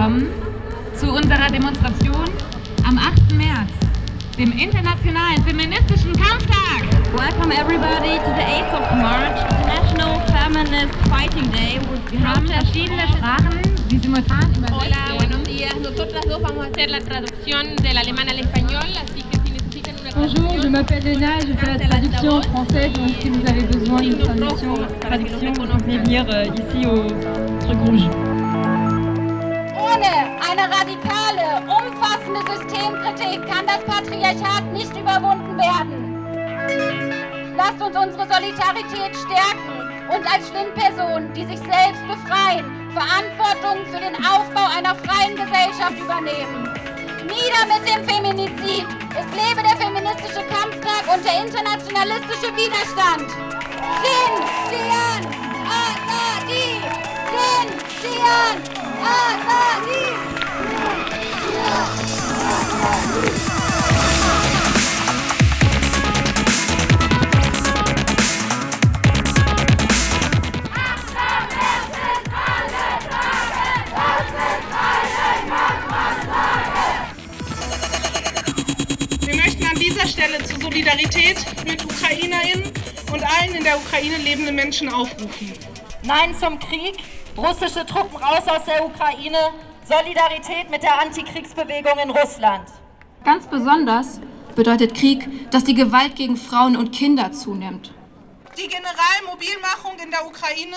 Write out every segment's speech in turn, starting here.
willkommen zu unserer Demonstration am 8. März, dem Internationalen Feministischen Kampftag. Welcome everybody to the 8th of March, International Feminist Fighting Day. Wir haben verschiedene Sprachen, die simultan übersetzt Hola, buenos días. Nosotras dos vamos a hacer la traducción del alemán al español, así que si necesitan una Bonjour, je traducción, m'appelle Lena et je fais la traduction en français, donc si vous avez besoin d'une traduction, traduction vous pouvez venir euh, ici au truc rouge. Eine radikale, umfassende Systemkritik kann das Patriarchat nicht überwunden werden. Lasst uns unsere Solidarität stärken und als Schlimmpersonen, die sich selbst befreien, Verantwortung für den Aufbau einer freien Gesellschaft übernehmen. Nieder mit dem Feminizid! Es lebe der feministische Kampftag und der internationalistische Widerstand! Din, Dian, Azadi! Din, Dian, Azadi! Mit Ukrainerinnen und allen in der Ukraine lebenden Menschen aufrufen. Nein zum Krieg, russische Truppen raus aus der Ukraine, Solidarität mit der Antikriegsbewegung in Russland. Ganz besonders bedeutet Krieg, dass die Gewalt gegen Frauen und Kinder zunimmt. Die Generalmobilmachung in der Ukraine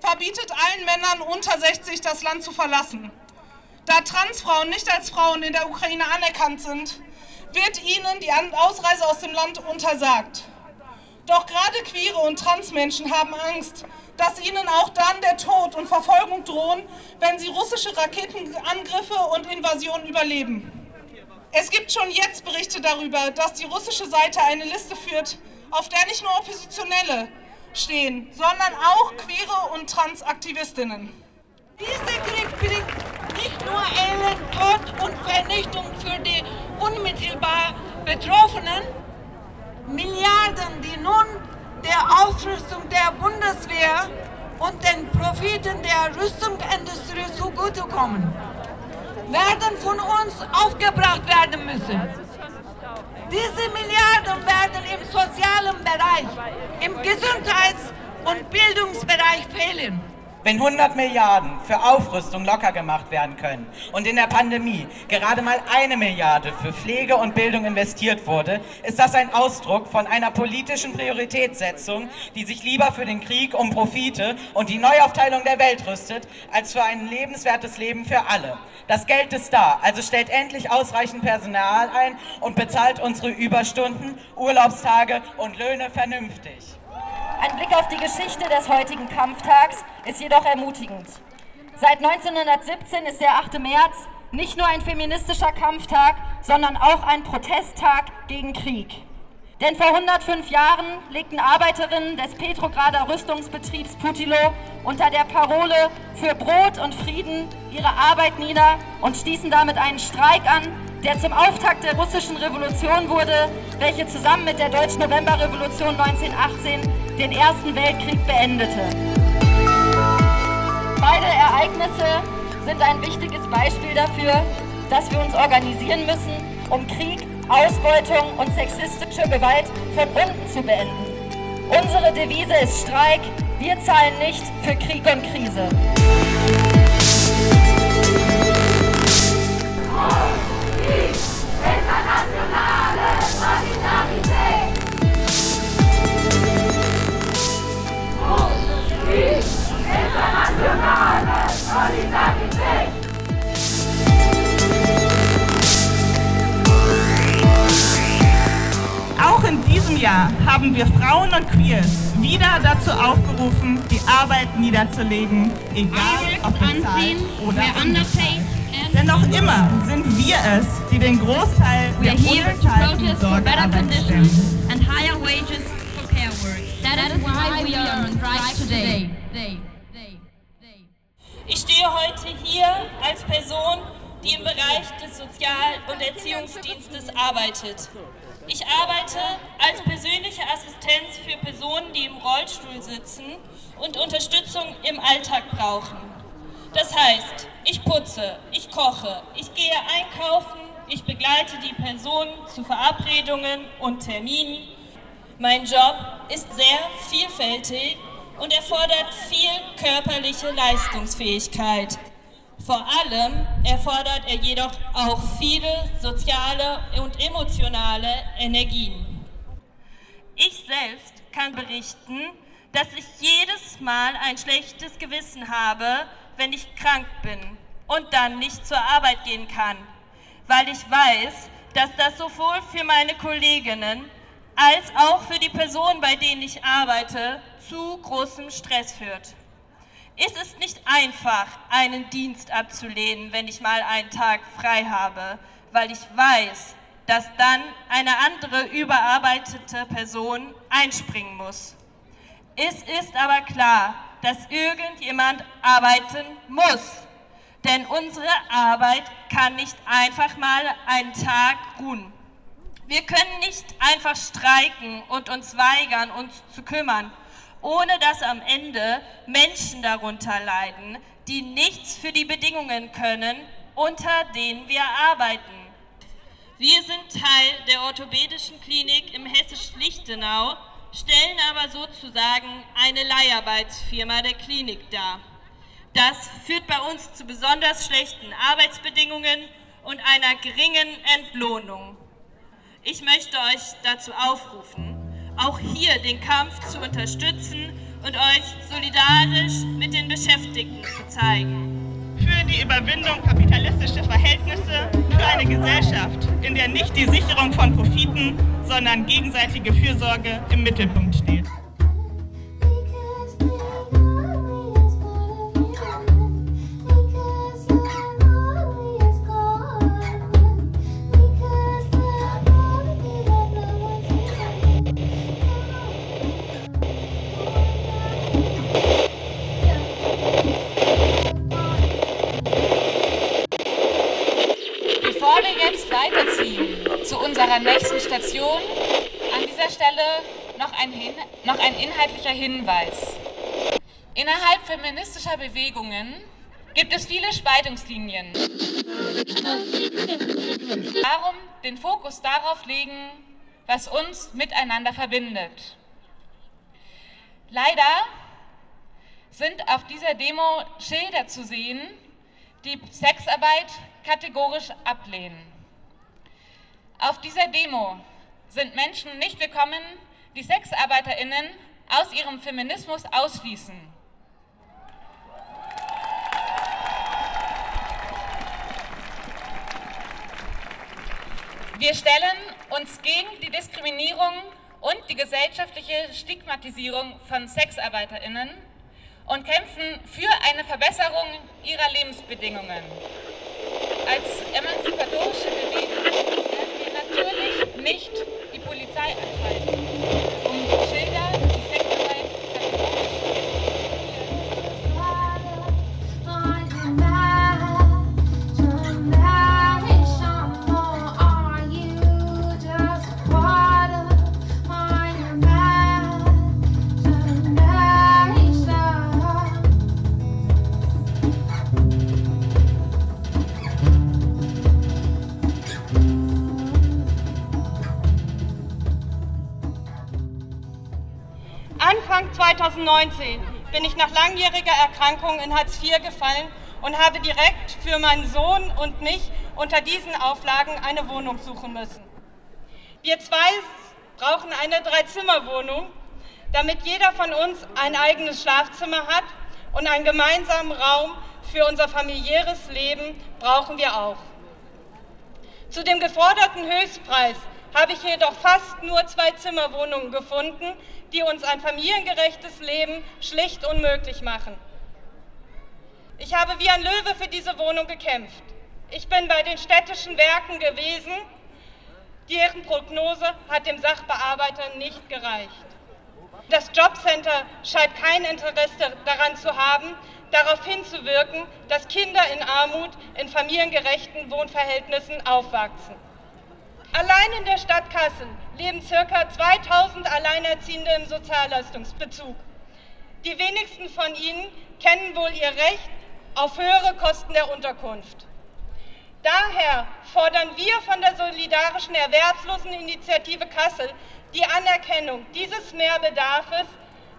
verbietet allen Männern unter 60 das Land zu verlassen. Da Transfrauen nicht als Frauen in der Ukraine anerkannt sind, wird ihnen die Ausreise aus dem Land untersagt. Doch gerade queere und Transmenschen haben Angst, dass ihnen auch dann der Tod und Verfolgung drohen, wenn sie russische Raketenangriffe und Invasionen überleben. Es gibt schon jetzt Berichte darüber, dass die russische Seite eine Liste führt, auf der nicht nur Oppositionelle stehen, sondern auch queere und Transaktivistinnen. Dieser Krieg bringt nicht nur Elend, Tod und Vernichtung für die unmittelbar Betroffenen, Milliarden, die nun der Aufrüstung der Bundeswehr und den Profiten der Rüstungsindustrie zugutekommen, werden von uns aufgebracht werden müssen. Diese Milliarden werden im sozialen Bereich, im Gesundheits- und Bildungsbereich fehlen. Wenn 100 Milliarden für Aufrüstung locker gemacht werden können und in der Pandemie gerade mal eine Milliarde für Pflege und Bildung investiert wurde, ist das ein Ausdruck von einer politischen Prioritätssetzung, die sich lieber für den Krieg um Profite und die Neuaufteilung der Welt rüstet, als für ein lebenswertes Leben für alle. Das Geld ist da, also stellt endlich ausreichend Personal ein und bezahlt unsere Überstunden, Urlaubstage und Löhne vernünftig. Ein Blick auf die Geschichte des heutigen Kampftags ist jedoch ermutigend. Seit 1917 ist der 8. März nicht nur ein feministischer Kampftag, sondern auch ein Protesttag gegen Krieg. Denn vor 105 Jahren legten Arbeiterinnen des Petrograder Rüstungsbetriebs Putilo unter der Parole für Brot und Frieden ihre Arbeit nieder und stießen damit einen Streik an, der zum Auftakt der russischen Revolution wurde, welche zusammen mit der deutschen Novemberrevolution 1918 den Ersten Weltkrieg beendete. Beide Ereignisse sind ein wichtiges Beispiel dafür, dass wir uns organisieren müssen, um Krieg, Ausbeutung und sexistische Gewalt von unten zu beenden. Unsere Devise ist Streik, wir zahlen nicht für Krieg und Krise. Diesem Jahr haben wir Frauen und Queers wieder dazu aufgerufen, die Arbeit niederzulegen, egal ob bezahlt oder unbezahlt. Denn noch immer sind wir es, die den Großteil der unbezahlten Sorgearbeit conditions stemmen. and higher wages for care work. That is why we are on strike today. Ich stehe heute hier als Person, die im Bereich des Sozial- und Erziehungsdienstes arbeitet. Ich arbeite als persönliche Assistenz für Personen, die im Rollstuhl sitzen und Unterstützung im Alltag brauchen. Das heißt, ich putze, ich koche, ich gehe einkaufen, ich begleite die Person zu Verabredungen und Terminen. Mein Job ist sehr vielfältig und erfordert viel körperliche Leistungsfähigkeit. Vor allem erfordert er jedoch auch viele soziale und emotionale Energien. Ich selbst kann berichten, dass ich jedes Mal ein schlechtes Gewissen habe, wenn ich krank bin und dann nicht zur Arbeit gehen kann, weil ich weiß, dass das sowohl für meine Kolleginnen als auch für die Personen, bei denen ich arbeite, zu großem Stress führt. Es ist nicht einfach, einen Dienst abzulehnen, wenn ich mal einen Tag frei habe, weil ich weiß, dass dann eine andere überarbeitete Person einspringen muss. Es ist aber klar, dass irgendjemand arbeiten muss. Denn unsere Arbeit kann nicht einfach mal einen Tag ruhen. Wir können nicht einfach streiken und uns weigern, uns zu kümmern, ohne dass am Ende Menschen darunter leiden, die nichts für die Bedingungen können, unter denen wir arbeiten. Wir sind Teil der orthopädischen Klinik im hessisch-Lichtenau, stellen aber sozusagen eine Leiharbeitsfirma der Klinik dar. Das führt bei uns zu besonders schlechten Arbeitsbedingungen und einer geringen Entlohnung. Ich möchte euch dazu aufrufen, auch hier den Kampf zu unterstützen und euch solidarisch mit den Beschäftigten zu zeigen. Für die Überwindung kapitalistischer Verhältnisse, für eine Gesellschaft, in der nicht die Sicherung von Profiten, sondern gegenseitige Fürsorge im Mittelpunkt steht. Unserer nächsten Station an dieser Stelle noch ein, Hin noch ein inhaltlicher Hinweis. Innerhalb feministischer Bewegungen gibt es viele Spaltungslinien. Darum den Fokus darauf legen, was uns miteinander verbindet. Leider sind auf dieser Demo Schilder zu sehen, die Sexarbeit kategorisch ablehnen. Auf dieser Demo sind Menschen nicht willkommen, die SexarbeiterInnen aus ihrem Feminismus ausschließen. Wir stellen uns gegen die Diskriminierung und die gesellschaftliche Stigmatisierung von SexarbeiterInnen und kämpfen für eine Verbesserung ihrer Lebensbedingungen. Als emanzipatorische Bewegung natürlich nicht die Polizei 2019 bin ich nach langjähriger Erkrankung in Hartz IV gefallen und habe direkt für meinen Sohn und mich unter diesen Auflagen eine Wohnung suchen müssen. Wir zwei brauchen eine Dreizimmerwohnung, damit jeder von uns ein eigenes Schlafzimmer hat und einen gemeinsamen Raum für unser familiäres Leben brauchen wir auch. Zu dem geforderten Höchstpreis habe ich jedoch fast nur zwei Zimmerwohnungen gefunden, die uns ein familiengerechtes Leben schlicht unmöglich machen. Ich habe wie ein Löwe für diese Wohnung gekämpft. Ich bin bei den städtischen Werken gewesen. Deren Prognose hat dem Sachbearbeiter nicht gereicht. Das Jobcenter scheint kein Interesse daran zu haben, darauf hinzuwirken, dass Kinder in Armut in familiengerechten Wohnverhältnissen aufwachsen. Allein in der Stadt Kassel leben ca. 2000 Alleinerziehende im Sozialleistungsbezug. Die wenigsten von ihnen kennen wohl ihr Recht auf höhere Kosten der Unterkunft. Daher fordern wir von der Solidarischen Erwerbsloseninitiative Kassel die Anerkennung dieses Mehrbedarfes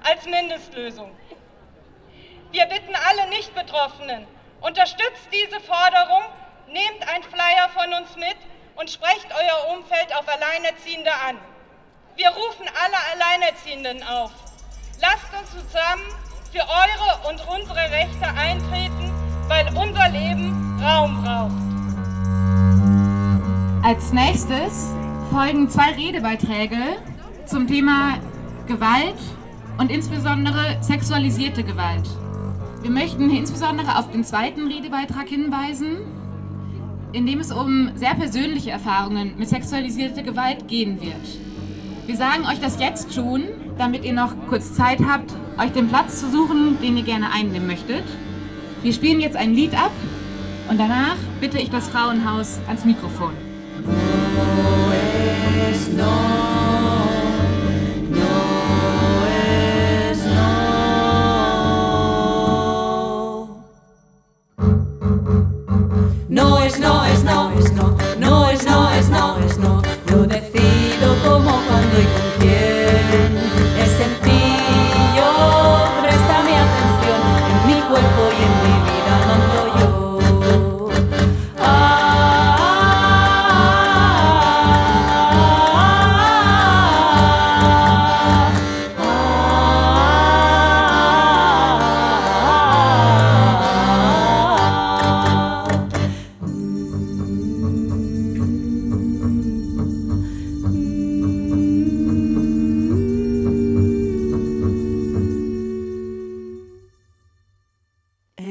als Mindestlösung. Wir bitten alle Nicht-Betroffenen, unterstützt diese Forderung, nehmt ein Flyer von uns mit und sprecht euer Umfeld auf Alleinerziehende an. Wir rufen alle Alleinerziehenden auf. Lasst uns zusammen für eure und unsere Rechte eintreten, weil unser Leben Raum braucht. Als nächstes folgen zwei Redebeiträge zum Thema Gewalt und insbesondere sexualisierte Gewalt. Wir möchten insbesondere auf den zweiten Redebeitrag hinweisen, in dem es um sehr persönliche Erfahrungen mit sexualisierter Gewalt gehen wird. Wir sagen euch das jetzt schon, damit ihr noch kurz Zeit habt, euch den Platz zu suchen, den ihr gerne einnehmen möchtet. Wir spielen jetzt ein Lied ab und danach bitte ich das Frauenhaus ans Mikrofon.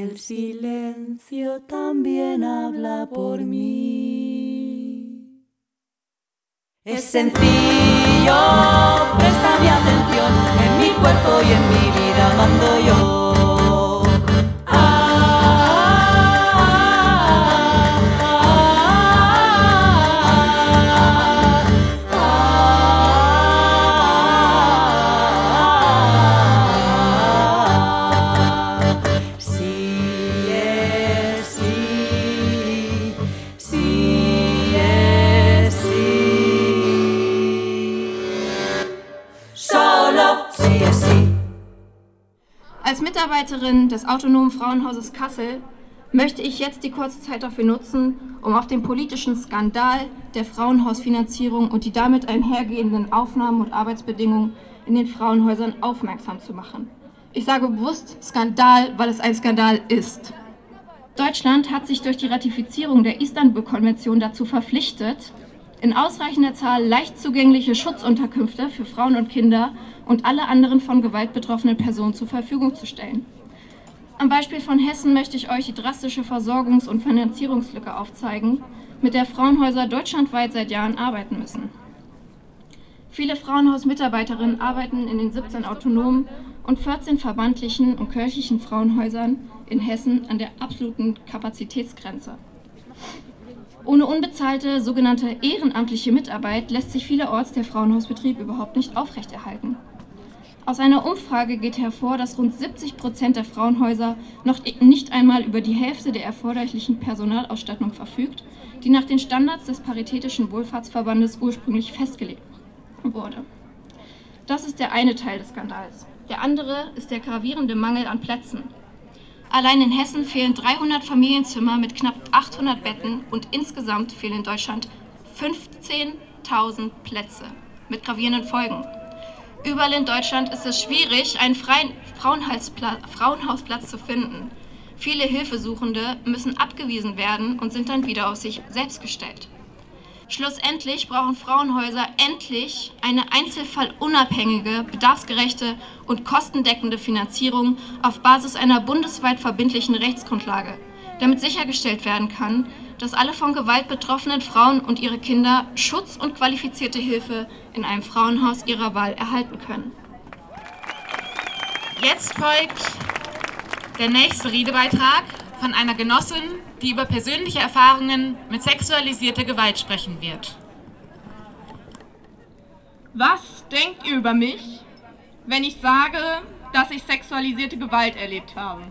El silencio también habla por mí. Es sencillo, presta mi atención, en mi cuerpo y en mi vida mando yo. No. Mitarbeiterin des Autonomen Frauenhauses Kassel möchte ich jetzt die kurze Zeit dafür nutzen, um auf den politischen Skandal der Frauenhausfinanzierung und die damit einhergehenden Aufnahmen und Arbeitsbedingungen in den Frauenhäusern aufmerksam zu machen. Ich sage bewusst Skandal, weil es ein Skandal ist. Deutschland hat sich durch die Ratifizierung der Istanbul-Konvention dazu verpflichtet, in ausreichender Zahl leicht zugängliche Schutzunterkünfte für Frauen und Kinder und alle anderen von Gewalt betroffenen Personen zur Verfügung zu stellen. Am Beispiel von Hessen möchte ich euch die drastische Versorgungs- und Finanzierungslücke aufzeigen, mit der Frauenhäuser deutschlandweit seit Jahren arbeiten müssen. Viele Frauenhausmitarbeiterinnen arbeiten in den 17 autonomen und 14 verbandlichen und kirchlichen Frauenhäusern in Hessen an der absoluten Kapazitätsgrenze. Ohne unbezahlte sogenannte ehrenamtliche Mitarbeit lässt sich vielerorts der Frauenhausbetrieb überhaupt nicht aufrechterhalten. Aus einer Umfrage geht hervor, dass rund 70 Prozent der Frauenhäuser noch nicht einmal über die Hälfte der erforderlichen Personalausstattung verfügt, die nach den Standards des Paritätischen Wohlfahrtsverbandes ursprünglich festgelegt wurde. Das ist der eine Teil des Skandals. Der andere ist der gravierende Mangel an Plätzen. Allein in Hessen fehlen 300 Familienzimmer mit knapp 800 Betten und insgesamt fehlen in Deutschland 15.000 Plätze mit gravierenden Folgen. Überall in Deutschland ist es schwierig, einen freien Frauenhausplatz zu finden. Viele Hilfesuchende müssen abgewiesen werden und sind dann wieder auf sich selbst gestellt. Schlussendlich brauchen Frauenhäuser endlich eine einzelfallunabhängige, bedarfsgerechte und kostendeckende Finanzierung auf Basis einer bundesweit verbindlichen Rechtsgrundlage, damit sichergestellt werden kann, dass alle von Gewalt betroffenen Frauen und ihre Kinder Schutz und qualifizierte Hilfe in einem Frauenhaus ihrer Wahl erhalten können. Jetzt folgt der nächste Redebeitrag von einer Genossin, die über persönliche Erfahrungen mit sexualisierter Gewalt sprechen wird. Was denkt ihr über mich, wenn ich sage, dass ich sexualisierte Gewalt erlebt habe?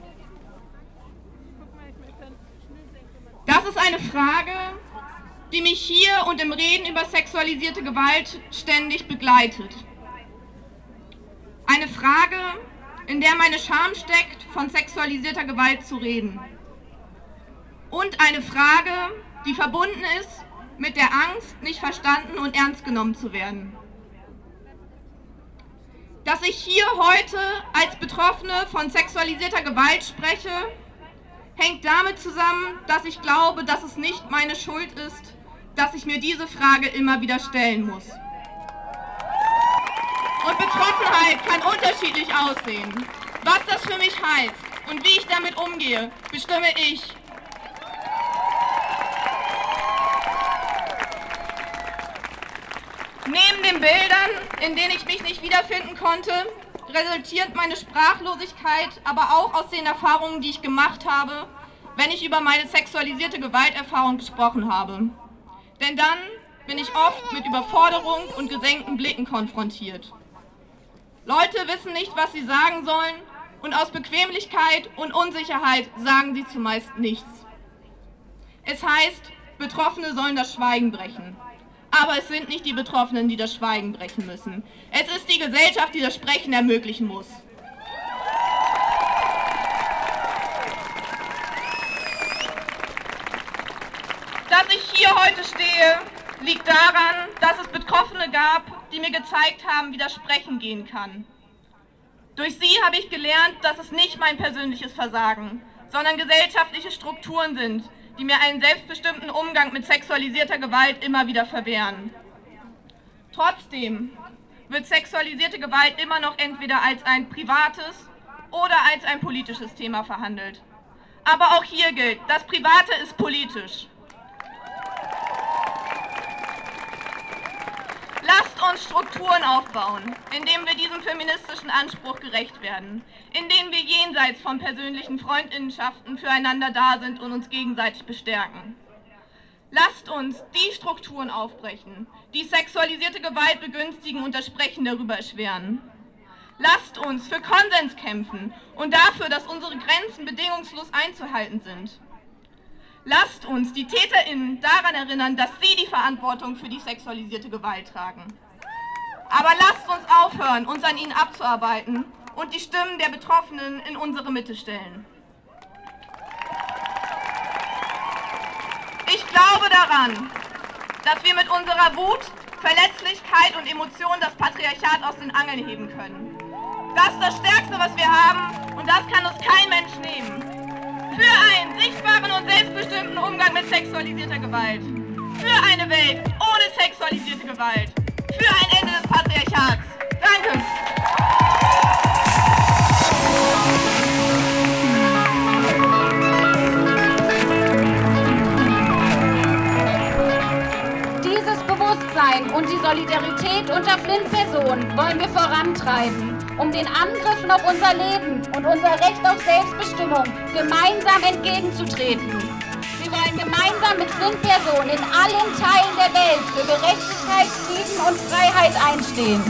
ist eine Frage, die mich hier und im Reden über sexualisierte Gewalt ständig begleitet. Eine Frage, in der meine Scham steckt, von sexualisierter Gewalt zu reden. Und eine Frage, die verbunden ist mit der Angst, nicht verstanden und ernst genommen zu werden. Dass ich hier heute als Betroffene von sexualisierter Gewalt spreche, hängt damit zusammen, dass ich glaube, dass es nicht meine Schuld ist, dass ich mir diese Frage immer wieder stellen muss. Und Betroffenheit kann unterschiedlich aussehen. Was das für mich heißt und wie ich damit umgehe, bestimme ich. Neben den Bildern, in denen ich mich nicht wiederfinden konnte, resultiert meine Sprachlosigkeit aber auch aus den Erfahrungen, die ich gemacht habe, wenn ich über meine sexualisierte Gewalterfahrung gesprochen habe. Denn dann bin ich oft mit Überforderung und gesenkten Blicken konfrontiert. Leute wissen nicht, was sie sagen sollen und aus Bequemlichkeit und Unsicherheit sagen sie zumeist nichts. Es heißt, Betroffene sollen das Schweigen brechen. Aber es sind nicht die Betroffenen, die das Schweigen brechen müssen. Es ist die Gesellschaft, die das Sprechen ermöglichen muss. Dass ich hier heute stehe, liegt daran, dass es Betroffene gab, die mir gezeigt haben, wie das Sprechen gehen kann. Durch sie habe ich gelernt, dass es nicht mein persönliches Versagen, sondern gesellschaftliche Strukturen sind, die mir einen selbstbestimmten Umgang mit sexualisierter Gewalt immer wieder verwehren. Trotzdem wird sexualisierte Gewalt immer noch entweder als ein privates oder als ein politisches Thema verhandelt. Aber auch hier gilt, das Private ist politisch. Lasst uns Strukturen aufbauen, indem wir diesem feministischen Anspruch gerecht werden, indem wir jenseits von persönlichen Freundinnenschaften füreinander da sind und uns gegenseitig bestärken. Lasst uns die Strukturen aufbrechen, die sexualisierte Gewalt begünstigen und das Sprechen darüber erschweren. Lasst uns für Konsens kämpfen und dafür, dass unsere Grenzen bedingungslos einzuhalten sind. Lasst uns die TäterInnen daran erinnern, dass sie die Verantwortung für die sexualisierte Gewalt tragen. Aber lasst uns aufhören, uns an ihnen abzuarbeiten und die Stimmen der Betroffenen in unsere Mitte stellen. Ich glaube daran, dass wir mit unserer Wut, Verletzlichkeit und Emotion das Patriarchat aus den Angeln heben können. Das ist das Stärkste, was wir haben und das kann uns kein Mensch nehmen. Selbstbestimmten Umgang mit sexualisierter Gewalt. Für eine Welt ohne sexualisierte Gewalt. Für ein Ende des Patriarchats. Danke. Dieses Bewusstsein und die Solidarität unter Flint-Personen wollen wir vorantreiben um den Angriffen auf unser Leben und unser Recht auf Selbstbestimmung gemeinsam entgegenzutreten. Wir wollen gemeinsam mit Flint-Personen in allen Teilen der Welt für Gerechtigkeit, Frieden und Freiheit einstehen.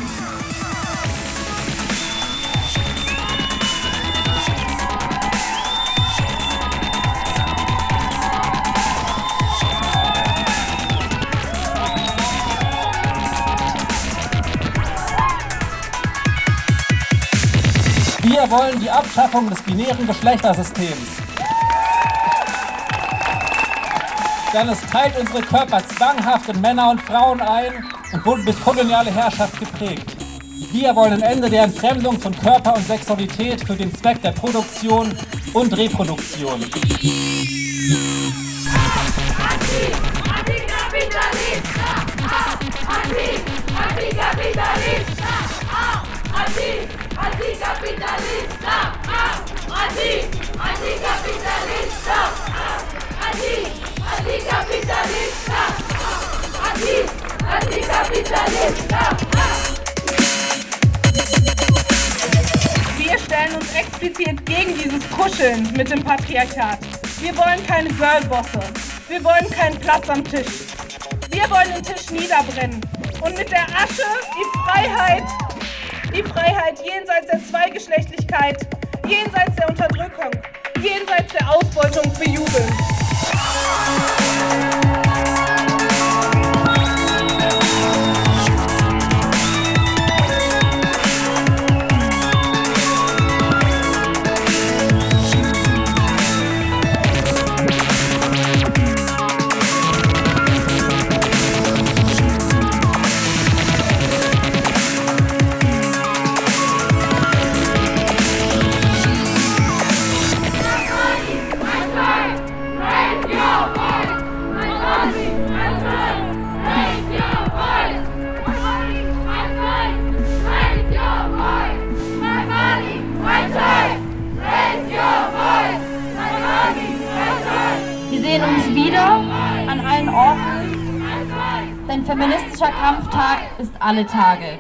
Wir wollen die Abschaffung des binären Geschlechtersystems. Denn es teilt unsere Körper zwanghaft in Männer und Frauen ein und wurde durch koloniale Herrschaft geprägt. Wir wollen ein Ende der Entfremdung von Körper und Sexualität für den Zweck der Produktion und Reproduktion. Anticapitalista, anti, anticapitalista, Wir stellen uns explizit gegen dieses Kuscheln mit dem Patriarchat. Wir wollen keine Girlbosse. Wir wollen keinen Platz am Tisch. Wir wollen den Tisch niederbrennen und mit der Asche die Freiheit die Freiheit jenseits der Zweigeschlechtlichkeit, jenseits der Unterdrückung, jenseits der Ausbeutung bejubeln. Denn feministischer Kampftag ist alle Tage.